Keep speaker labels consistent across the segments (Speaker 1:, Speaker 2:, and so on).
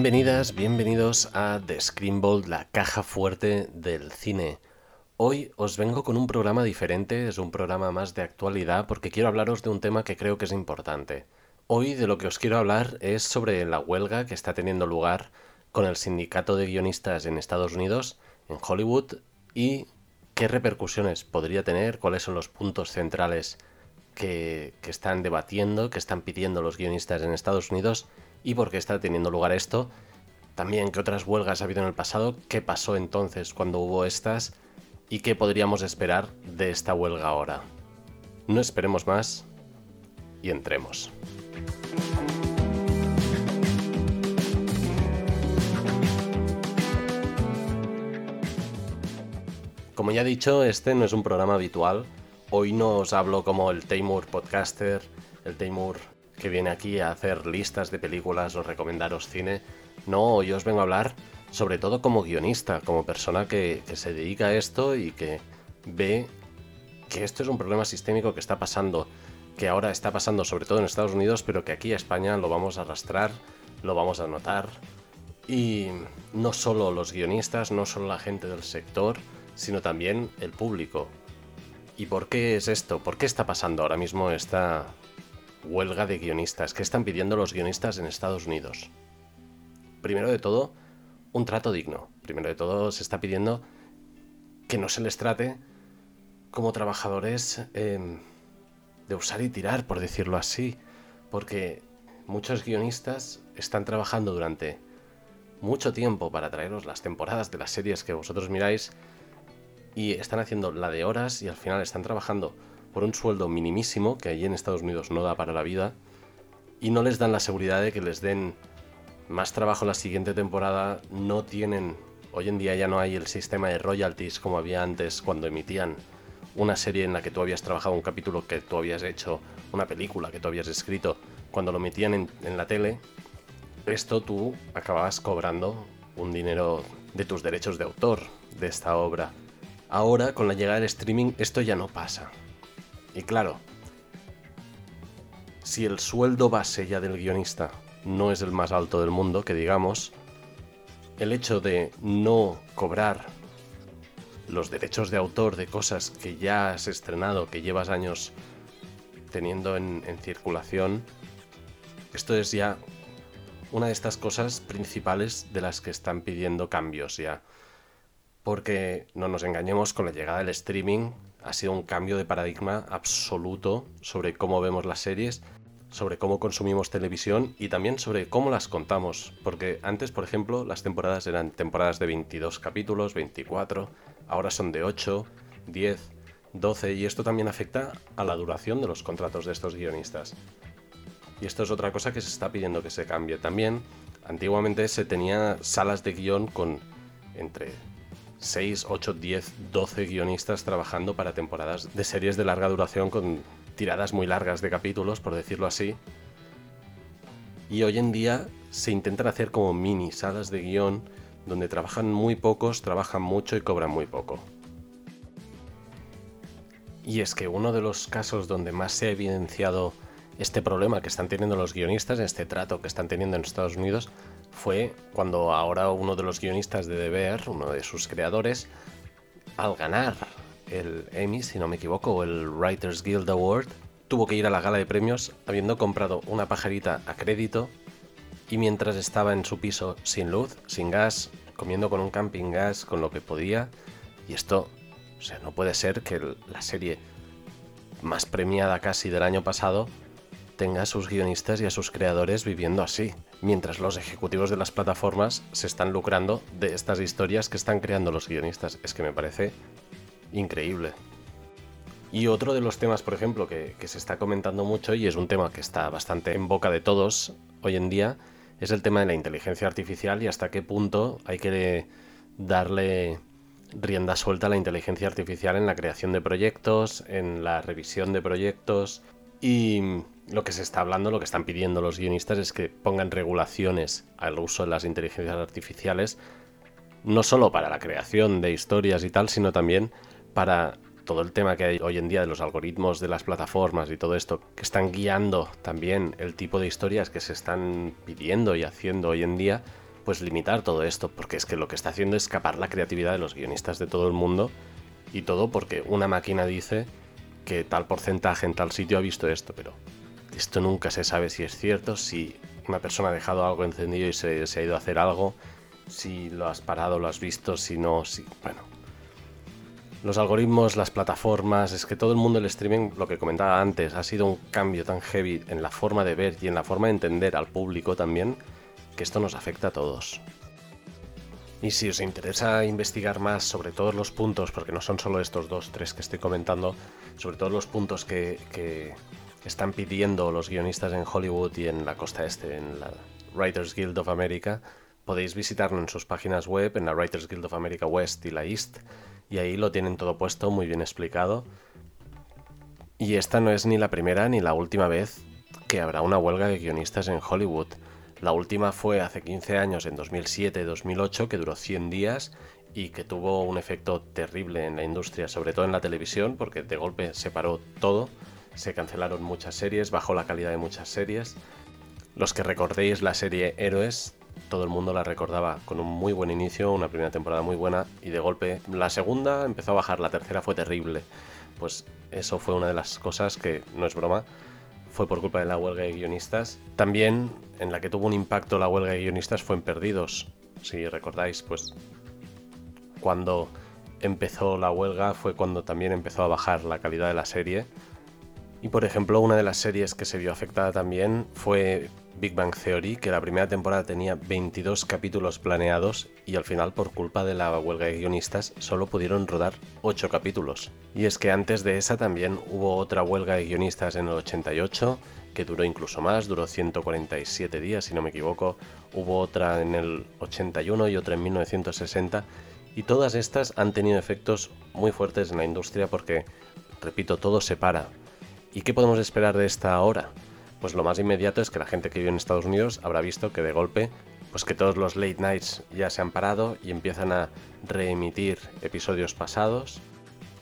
Speaker 1: Bienvenidas, bienvenidos a The Screenbolt, la caja fuerte del cine. Hoy os vengo con un programa diferente, es un programa más de actualidad porque quiero hablaros de un tema que creo que es importante. Hoy de lo que os quiero hablar es sobre la huelga que está teniendo lugar con el sindicato de guionistas en Estados Unidos, en Hollywood, y qué repercusiones podría tener, cuáles son los puntos centrales que están debatiendo, que están pidiendo los guionistas en Estados Unidos y por qué está teniendo lugar esto. También qué otras huelgas ha habido en el pasado, qué pasó entonces cuando hubo estas y qué podríamos esperar de esta huelga ahora. No esperemos más y entremos. Como ya he dicho, este no es un programa habitual. Hoy no os hablo como el Taymur podcaster, el Taymur que viene aquí a hacer listas de películas o recomendaros cine. No, hoy os vengo a hablar sobre todo como guionista, como persona que, que se dedica a esto y que ve que esto es un problema sistémico que está pasando, que ahora está pasando sobre todo en Estados Unidos, pero que aquí a España lo vamos a arrastrar, lo vamos a notar. Y no solo los guionistas, no solo la gente del sector, sino también el público. ¿Y por qué es esto? ¿Por qué está pasando ahora mismo esta huelga de guionistas? ¿Qué están pidiendo los guionistas en Estados Unidos? Primero de todo, un trato digno. Primero de todo, se está pidiendo que no se les trate como trabajadores em, de usar y tirar, por decirlo así. Porque muchos guionistas están trabajando durante mucho tiempo para traeros las temporadas de las series que vosotros miráis y están haciendo la de horas y al final están trabajando por un sueldo minimísimo que allí en Estados Unidos no da para la vida y no les dan la seguridad de que les den más trabajo la siguiente temporada, no tienen, hoy en día ya no hay el sistema de royalties como había antes cuando emitían una serie en la que tú habías trabajado un capítulo que tú habías hecho, una película que tú habías escrito, cuando lo metían en, en la tele, esto tú acababas cobrando un dinero de tus derechos de autor de esta obra. Ahora, con la llegada del streaming, esto ya no pasa. Y claro, si el sueldo base ya del guionista no es el más alto del mundo, que digamos, el hecho de no cobrar los derechos de autor de cosas que ya has estrenado, que llevas años teniendo en, circulación, esto es ya una de estas cosas principales de las que están pidiendo cambios ya. Porque no nos engañemos con la llegada del streaming ha sido un cambio de paradigma absoluto sobre cómo vemos las series, sobre cómo consumimos televisión y también sobre cómo las contamos, porque antes, por ejemplo, las temporadas eran temporadas de 22 capítulos, 24, ahora son de 8, 10, 12 y esto también afecta a la duración de los contratos de estos guionistas. Y esto es otra cosa que se está pidiendo que se cambie también. Antiguamente se tenía salas de guion con entre 6, 8, 10, 12 guionistas trabajando para temporadas de series de larga duración con tiradas muy largas de capítulos, por decirlo así. Y hoy en día se intentan hacer como mini salas de guion donde trabajan muy pocos, trabajan mucho y cobran muy poco. Y es que uno de los casos donde más se ha evidenciado este problema que están teniendo los guionistas, este trato que están teniendo en Estados Unidos, fue cuando ahora uno de los guionistas de Deber, uno de sus creadores, al ganar el Emmy, si no me equivoco, o el Writers Guild Award, tuvo que ir a la gala de premios habiendo comprado una pajarita a crédito y mientras estaba en su piso sin luz, sin gas, comiendo con un camping gas, con lo que podía. Y esto, o sea, no puede ser que la serie más premiada casi del año pasado tenga a sus guionistas y a sus creadores viviendo así, mientras los ejecutivos de las plataformas se están lucrando de estas historias que están creando los guionistas. Es que me parece increíble. Y otro de los temas, por ejemplo, que, se está comentando mucho y es un tema que está bastante en boca de todos hoy en día, es el tema de la inteligencia artificial y hasta qué punto hay que darle rienda suelta a la inteligencia artificial en la creación de proyectos, en la revisión de proyectos y lo que se está hablando, lo que están pidiendo los guionistas es que pongan regulaciones al uso de las inteligencias artificiales, no solo para la creación de historias y tal, sino también para todo el tema que hay hoy en día de los algoritmos de las plataformas y todo esto, que están guiando también el tipo de historias que se están pidiendo y haciendo hoy en día, pues limitar todo esto, porque es que lo que está haciendo es escapar la creatividad de los guionistas de todo el mundo y todo porque una máquina dice que tal porcentaje en tal sitio ha visto esto, pero esto nunca se sabe si es cierto, si una persona ha dejado algo encendido y se, ha ido a hacer algo, si lo has parado, lo has visto, si no, si... Bueno. Los algoritmos, las plataformas, es que todo el mundo el streaming, lo que comentaba antes, ha sido un cambio tan heavy en la forma de ver y en la forma de entender al público también, que esto nos afecta a todos. Y si os interesa investigar más sobre todos los puntos, porque no son solo estos dos, tres que estoy comentando, sobre todos los puntos que, están pidiendo los guionistas en Hollywood y en la costa este, en la Writers Guild of America, podéis visitarlo en sus páginas web, en la Writers Guild of America West y la East, y ahí lo tienen todo puesto, muy bien explicado. Y esta no es ni la primera ni la última vez que habrá una huelga de guionistas en Hollywood. La última fue hace 15 años, en 2007-2008, que duró 100 días y que tuvo un efecto terrible en la industria, sobre todo en la televisión, porque de golpe se paró todo, se cancelaron muchas series, bajó la calidad de muchas series. Los que recordéis la serie Héroes, todo el mundo la recordaba con un muy buen inicio, una primera temporada muy buena, y de golpe la segunda empezó a bajar, la tercera fue terrible. Pues eso fue una de las cosas que, no es broma, fue por culpa de la huelga de guionistas. También en la que tuvo un impacto la huelga de guionistas fue en Perdidos. Si recordáis, pues cuando empezó la huelga fue cuando también empezó a bajar la calidad de la serie. Y por ejemplo, una de las series que se vio afectada también fue Big Bang Theory, que la primera temporada tenía 22 capítulos planeados y al final por culpa de la huelga de guionistas solo pudieron rodar 8 capítulos. Y es que antes de esa también hubo otra huelga de guionistas en el 88 que duró incluso más, duró 147 días si no me equivoco, hubo otra en el 81 y otra en 1960 y todas estas han tenido efectos muy fuertes en la industria porque, repito, todo se para. ¿Y qué podemos esperar de esta ahora? pues lo más inmediato es que la gente que vive en Estados Unidos habrá visto que de golpe, pues que todos los late nights ya se han parado y empiezan a reemitir episodios pasados.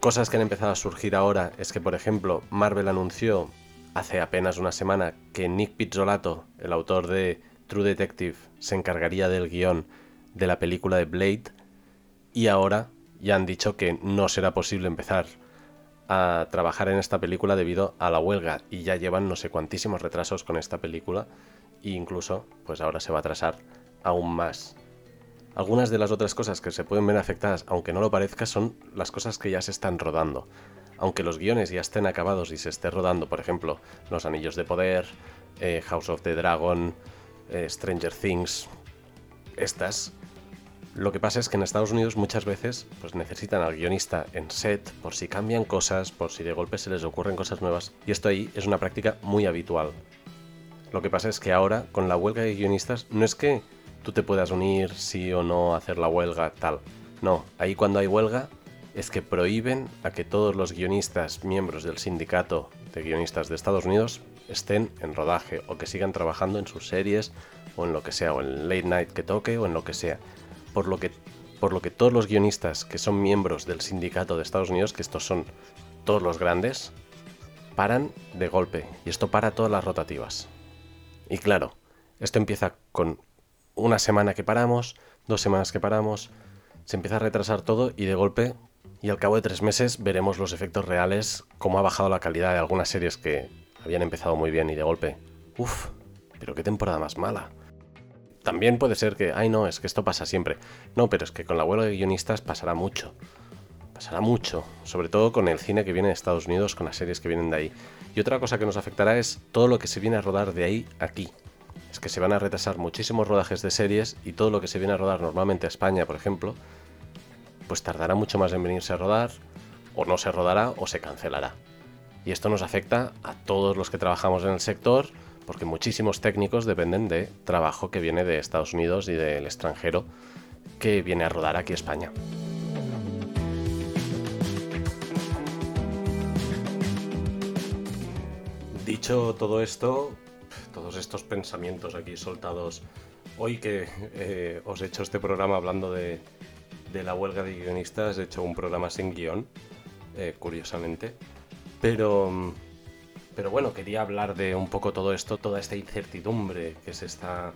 Speaker 1: Cosas que han empezado a surgir ahora es que, por ejemplo, Marvel anunció hace apenas una semana que Nick Pizzolato, el autor de True Detective, se encargaría del guion de la película de Blade y ahora ya han dicho que no será posible empezar a trabajar en esta película debido a la huelga y ya llevan no sé cuantísimos retrasos con esta película e incluso pues ahora se va a atrasar aún más. Algunas de las otras cosas que se pueden ver afectadas, aunque no lo parezca, son las cosas que ya se están rodando. Aunque los guiones ya estén acabados y se esté rodando, por ejemplo, Los Anillos de Poder, eh, House of the Dragon, eh, Stranger Things, estas lo que pasa es que en Estados Unidos muchas veces pues necesitan al guionista en set por si cambian cosas, por si de golpe se les ocurren cosas nuevas. Y esto ahí es una práctica muy habitual. Lo que pasa es que ahora, con la huelga de guionistas, no es que tú te puedas unir sí o no a hacer la huelga, tal. No, ahí cuando hay huelga es que prohíben a que todos los guionistas miembros del sindicato de guionistas de Estados Unidos estén en rodaje o que sigan trabajando en sus series o en lo que sea, o en late night que toque o en lo que sea por lo que, por lo que todos los guionistas que son miembros del sindicato de Estados Unidos, que estos son todos los grandes, paran de golpe. Y esto para todas las rotativas. Y claro, esto empieza con una semana que paramos, dos semanas que paramos, se empieza a retrasar todo y de golpe, y al cabo de tres meses veremos los efectos reales, cómo ha bajado la calidad de algunas series que habían empezado muy bien y de golpe, uff, pero qué temporada más mala también puede ser que, ay no, es que esto pasa siempre. No, pero es que con la huelga de guionistas pasará mucho. Pasará mucho, sobre todo con el cine que viene de Estados Unidos, con las series que vienen de ahí. Y otra cosa que nos afectará es todo lo que se viene a rodar de ahí aquí. Es que se van a retrasar muchísimos rodajes de series y todo lo que se viene a rodar normalmente a España, por ejemplo, pues tardará mucho más en venirse a rodar, o no se rodará o se cancelará. Y esto nos afecta a todos los que trabajamos en el sector, porque muchísimos técnicos dependen de trabajo que viene de Estados Unidos y del extranjero que viene a rodar aquí España. Dicho todo esto, todos estos pensamientos aquí soltados, hoy que eh, os he hecho este programa hablando de, la huelga de guionistas, he hecho un programa sin guion, eh, curiosamente, pero pero bueno, quería hablar de un poco todo esto, toda esta incertidumbre que se está,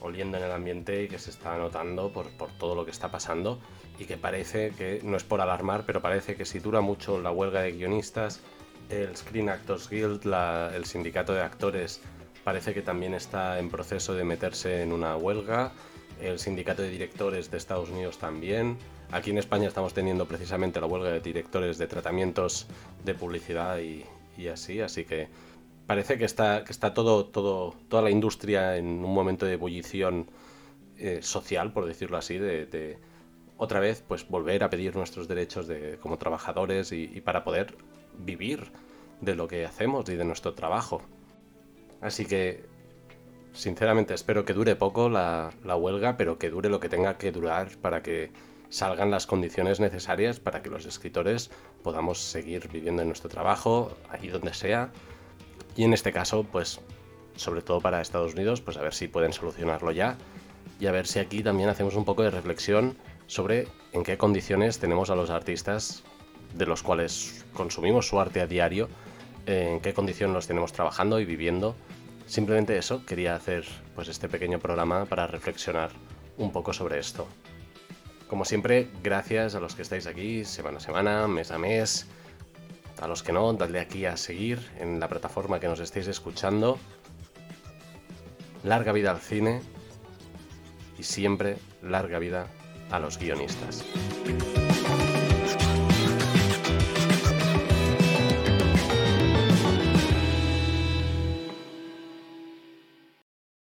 Speaker 1: oliendo en el ambiente y que se está notando por, todo lo que está pasando y que parece que, no es por alarmar, pero parece que si dura mucho la huelga de guionistas, el Screen Actors Guild, el sindicato de actores, parece que también está en proceso de meterse en una huelga, el sindicato de directores de Estados Unidos también. Aquí en España estamos teniendo precisamente la huelga de directores de tratamientos de publicidad y, y así, así que parece que está, que está todo, todo, toda la industria en un momento de ebullición eh, social, por decirlo así, de, otra vez pues volver a pedir nuestros derechos de, como trabajadores y, para poder vivir de lo que hacemos y de nuestro trabajo. Así que, sinceramente, espero que dure poco la, la huelga, pero que dure lo que tenga que durar para que salgan las condiciones necesarias para que los escritores podamos seguir viviendo en nuestro trabajo, allí donde sea, y en este caso, pues, sobre todo para Estados Unidos, pues a ver si pueden solucionarlo ya y a ver si aquí también hacemos un poco de reflexión sobre en qué condiciones tenemos a los artistas de los cuales consumimos su arte a diario, en qué condición los tenemos trabajando y viviendo. Simplemente eso, quería hacer pues este pequeño programa para reflexionar un poco sobre esto. Como siempre, gracias a los que estáis aquí semana a semana, mes a mes, a los que no, dadle aquí a seguir en la plataforma que nos estéis escuchando. Larga vida al cine y siempre larga vida a los guionistas.